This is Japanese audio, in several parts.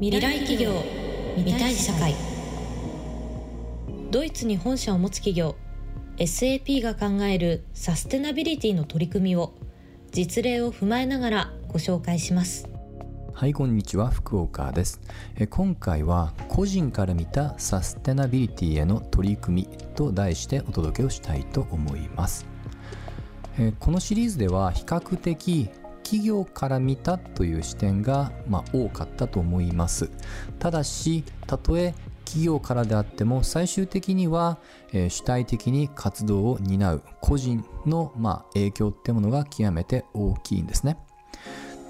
未来企業未来社会。ドイツに本社を持つ企業 SAP が考えるサステナビリティの取り組みを実例を踏まえながらご紹介します。はいこんにちは福岡です。え今回は個人から見たサステナビリティへの取り組みと題してお届けをしたいと思います。えこのシリーズでは比較的企業から見たという視点が、まあ、多かったと思います。ただしたとえ企業からであっても最終的には、えー、主体的に活動を担う個人の、まあ、影響ってものが極めて大きいんですね。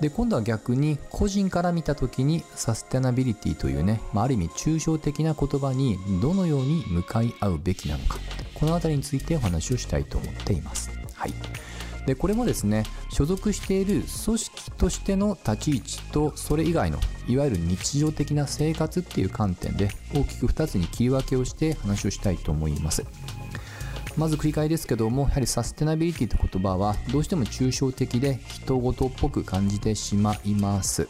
で今度は逆に個人から見た時にサステナビリティというね、まあ、ある意味抽象的な言葉にどのように向かい合うべきなのか。この辺りについてお話をしたいと思っています。はい。でこれもですね所属している組織としての立ち位置とそれ以外のいわゆる日常的な生活っていう観点で大きく2つに切り分けをして話をしたいと思います。まず繰り返ですけどもやはりサステナビリティという言葉はどうしても抽象的で人事っぽく感じてしまいます。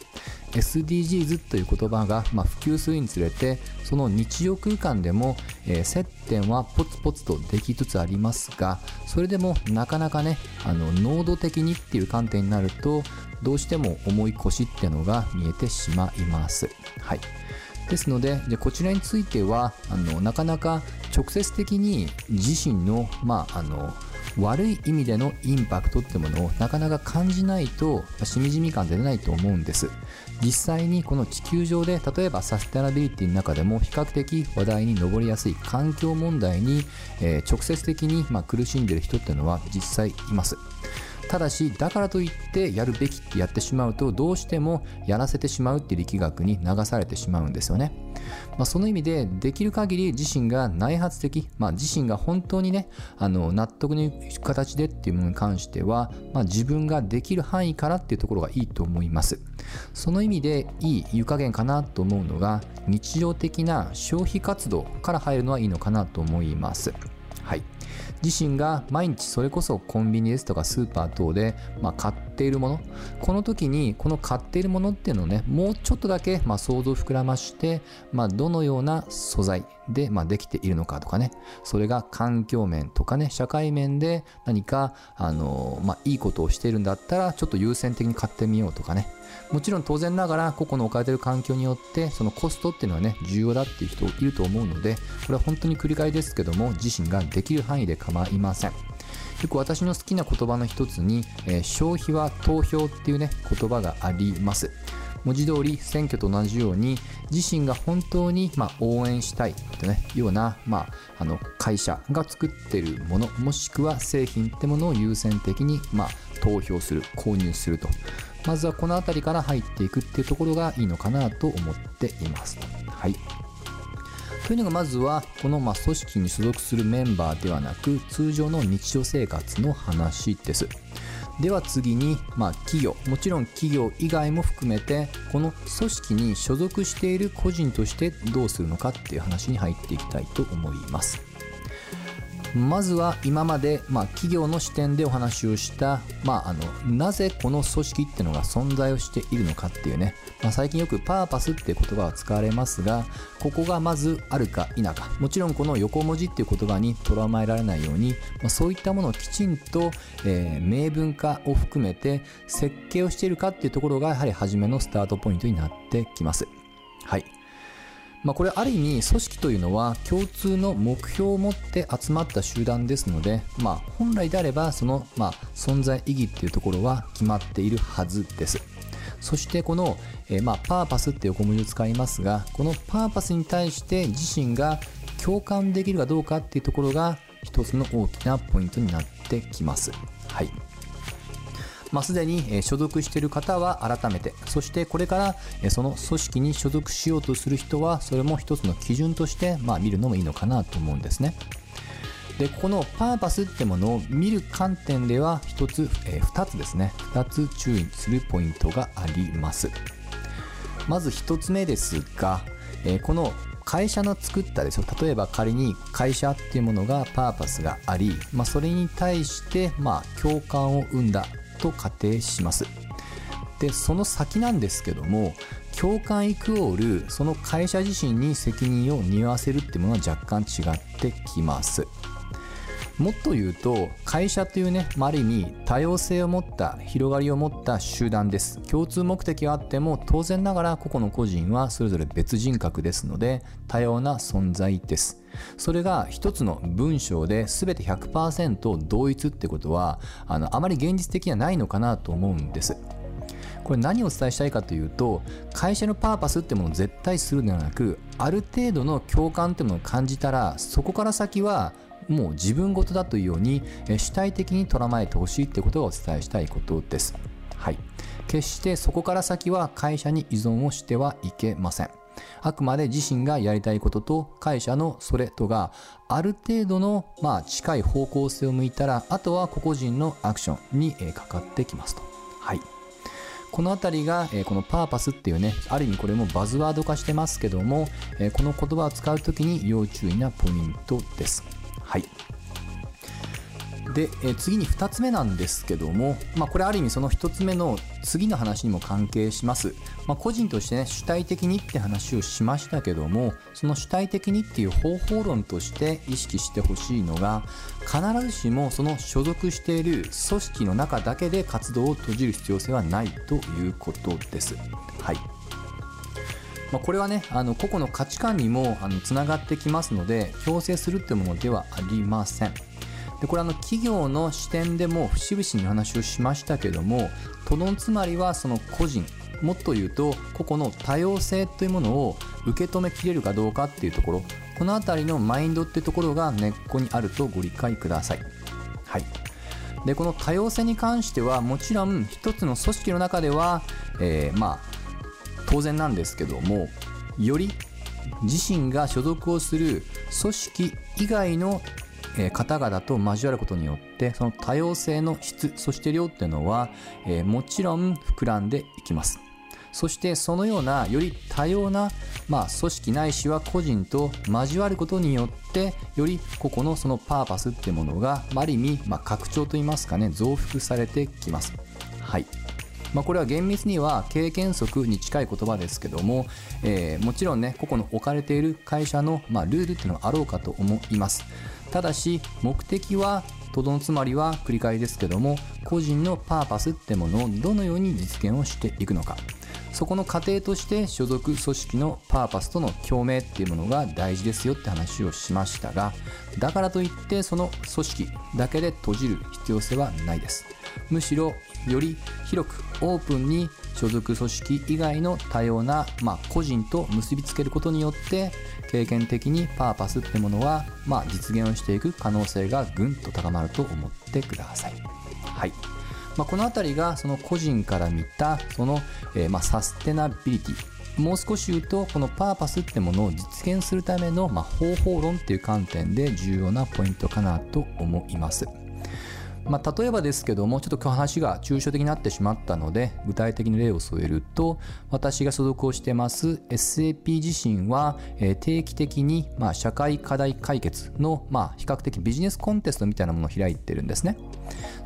SDGs という言葉が、ま普及するにつれてその日常空間でも、えー、接点はポツポツとできつつありますがそれでもなかなかねあの濃度的にっていう観点になるとどうしても重い腰っていうのが見えてしまいます。はいですのででこちらについてはあのなかなか直接的に自身の,、まあ、あの悪い意味でのインパクトってものをなかなか感じないとしみじみ感出ないと思うんです実際にこの地球上で例えばサステナビリティの中でも比較的話題に上りやすい環境問題に、えー、直接的に、まあ、苦しんでる人っていうのは実際います。ただしだからといってやるべきってやってしまうとどうしてもやらせてしまうっていう力学に流されてしまうんですよね、まあ、その意味でできる限り自身が内発的、まあ、自身が本当にねあの納得のいく形でっていうものに関しては、まあ、自分ができる範囲からっていうところがいいと思います。その意味でいい湯加減かなと思うのが日常的な消費活動から入るのはいいのかなと思います。はい。自身が毎日それこそコンビニですとかスーパー等で、まあ、買っているもの。この時にこの買っているものっていうのをねもうちょっとだけ、まあ、想像膨らまして、まあ、どのような素材で、まあ、できているのかとかね。それが環境面とかね社会面で何かあの、まあ、いいことをしているんだったらちょっと優先的に買ってみようとかね。もちろん当然ながら個々の置かれている環境によってそのコストっていうのはね重要だっていう人いると思うのでこれは本当に繰り返ですけども自身ができる範囲で構いません。よく私の好きな言葉の一つに、えー、消費は投票っていうね言葉があります。文字通り選挙と同じように自身が本当にま応援したいってねような、まあ、あの会社が作ってるものもしくは製品ってものを優先的にま投票する購入すると。まずはこの辺りから入っていくっていうところがいいのかなと思っています。はい。というのがまずはこのま組織に所属するメンバーではなく通常の日常生活の話です。では次に、まあ、企業もちろん企業以外も含めてこの組織に所属している個人としてどうするのかっていう話に入っていきたいと思います。まずは今まで、まあ、企業の視点でお話をした、まあ、あのなぜこの組織っていうのが存在をしているのかっていうね、まあ、最近よくパーパスっていう言葉は使われますがここがまずあるか否か。もちろんこの横文字っていう言葉にとらまえられないように、まあ、そういったものをきちんと、えー、明文化を含めて設計をしているかっていうところがやはり初めのスタートポイントになってきます。はい。まあ、これある意味組織というのは共通の目標を持って集まった集団ですので、まあ、本来であればその、まあ、存在意義っていうところは決まっているはずです。そしてこの、えー、まあ、パーパスって横文字を使いますがこのパーパスに対して自身が共感できるかどうかっていうところが一つの大きなポイントになってきます。はい。まあ、すでに所属している方は改めてそしてこれからその組織に所属しようとする人はそれも一つの基準としてまあ見るのもいいのかなと思うんですね。でこのパーパスってものを見る観点では1つ、えー、2つですね。2つ注意するポイントがあります。まず1つ目ですが、えー、この会社の作ったですよ。例えば仮に会社っていうものがパーパスがあり、まあ、それに対してまあ共感を生んだと仮定します。でその先なんですけども共感イクオールその会社自身に責任を匂わせるっていうものは若干違ってきます。もっと言うと会社というね、まあ、ある意味多様性を持った広がりを持った集団です。共通目的はあっても当然ながら個々の個人はそれぞれ別人格ですので多様な存在です。それが一つの文章で全て100%同一ってことはあのあまり現実的にはないのかなと思うんです。これ何をお伝えしたいかというと会社のパーパスってものを絶対するのではなくある程度の共感ってものを感じたらそこから先はもう自分事だというように主体的に捉えてほしいってことがお伝えしたいことです。はい。決してそこから先は会社に依存をしてはいけません。あくまで自身がやりたいことと会社のそれとがある程度のまあ近い方向性を向いたらあとは個々人のアクションにかかってきますと。はい。この辺りが、えこのパーパスっていうねある意味これもバズワード化してますけども、えこの言葉を使う時に要注意なポイントですはい。で、え次に2つ目なんですけども、まあ、これある意味その1つ目の次の話にも関係します、まあ、個人としてね主体的にって話をしましたけどもその主体的にっていう方法論として意識してほしいのが必ずしもその所属している組織の中だけで活動を閉じる必要性はないということです。はい。まあ、これはねあの個々の価値観にもあのつながってきますので強制するっていうものではありません。でこれあの企業の視点でも節々に話をしましたけどもとどんつまりはその個人もっと言うと個々の多様性というものを受け止めきれるかどうかっていうところ。この辺りのマインドってところが根っこにあるとご理解ください。はい、でこの多様性に関してはもちろん一つの組織の中では、えー、まあ当然なんですけどもより自身が所属をする組織以外の方々と交わることによってその多様性の質そして量っていうのは、え、もちろん膨らんでいきます。そしてそのようなより多様な、まあ、組織ないしは個人と交わることによってより個々のそのパーパスっていうものがある意味、まあ、拡張といいますかね増幅されてきます。はい。まあ、これは厳密には経験則に近い言葉ですけども、えー、もちろんね個々の置かれている会社の、まあ、ルールっていうのがあろうかと思います。ただし目的はとどのつまりは繰り返しですけども個人のパーパスってものをどのように実現をしていくのか。そこの過程として所属組織のパーパスとの共鳴っていうものが大事ですよって話をしましたがだからといってその組織だけで閉じる必要性はないです。むしろより広くオープンに所属組織以外の多様な、まあ、個人と結びつけることによって経験的にパーパスってものは、まあ、実現をしていく可能性がぐんと高まると思ってください。はいまあ、この辺りがその個人から見たその、えー、ま、サステナビリティもう少し言うとこのパーパスってものを実現するための、ま方法論っていう観点で重要なポイントかなと思います。まあ、例えばですけどもちょっと今日話が抽象的になってしまったので具体的に例を添えると私が所属をしてます SAP 自身は、え定期的に、まあ、社会課題解決の、まあ、比較的ビジネスコンテストみたいなものを開いてるんですね。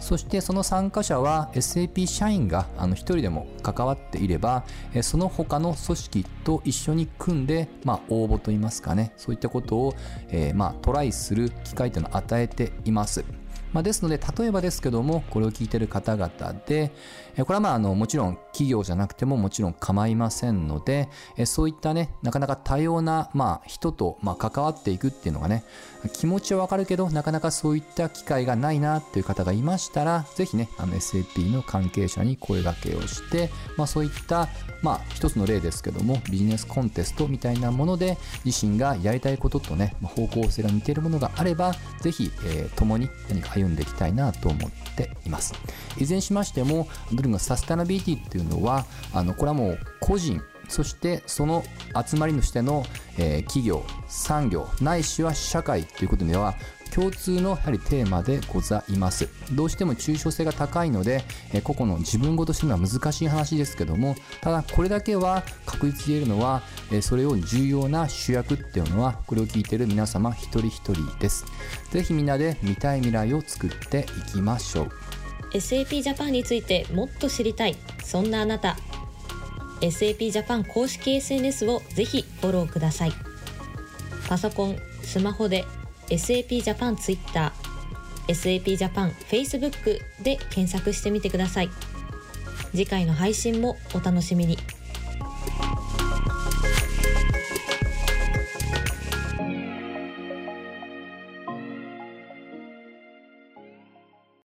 そしてその参加者は SAP 社員があの一人でも関わっていればその他の組織と一緒に組んで、まあ、応募といいますかねそういったことを、え、まあ、トライする機会というのを与えています。まあ、ですので、例えばですけども、これを聞いてる方々で、これはまあ、あの、もちろん企業じゃなくてももちろん構いませんので、そういったね、なかなか多様な、まあ、人と、まあ、関わっていくっていうのがね、気持ちはわかるけど、なかなかそういった機会がないなっていう方がいましたら、ぜひね、あの SAP の関係者に声掛けをして、まあ、そういった、まあ、一つの例ですけども、ビジネスコンテストみたいなもので、自身がやりたいこととね、方向性が似ているものがあれば、ぜひ、えー、共に何か歩んでいきたいなと思っています。いずれにしましても、ドリルのサステナビリティっていうのは、あの、これはもう個人、そしてその集まりとしての、えー、企業、産業、ないしは社会ということでは共通のやはりテーマでございます。どうしても抽象性が高いので、えー、個々の自分ごとするのは難しい話ですけどもただこれだけは確実に言えるのは、えー、それを重要な主役っていうのはこれを聞いてる皆様一人一人です。ぜひみんなで見たい未来を作っていきましょう。SAP ジャパンについてもっと知りたい。そんなあなた。SAP ジャパン公式 SNS をぜひフォローください。パソコンスマホで SAP ジャパン Twitter SAP ジャパン Facebook で検索してみてください。次回の配信もお楽しみに。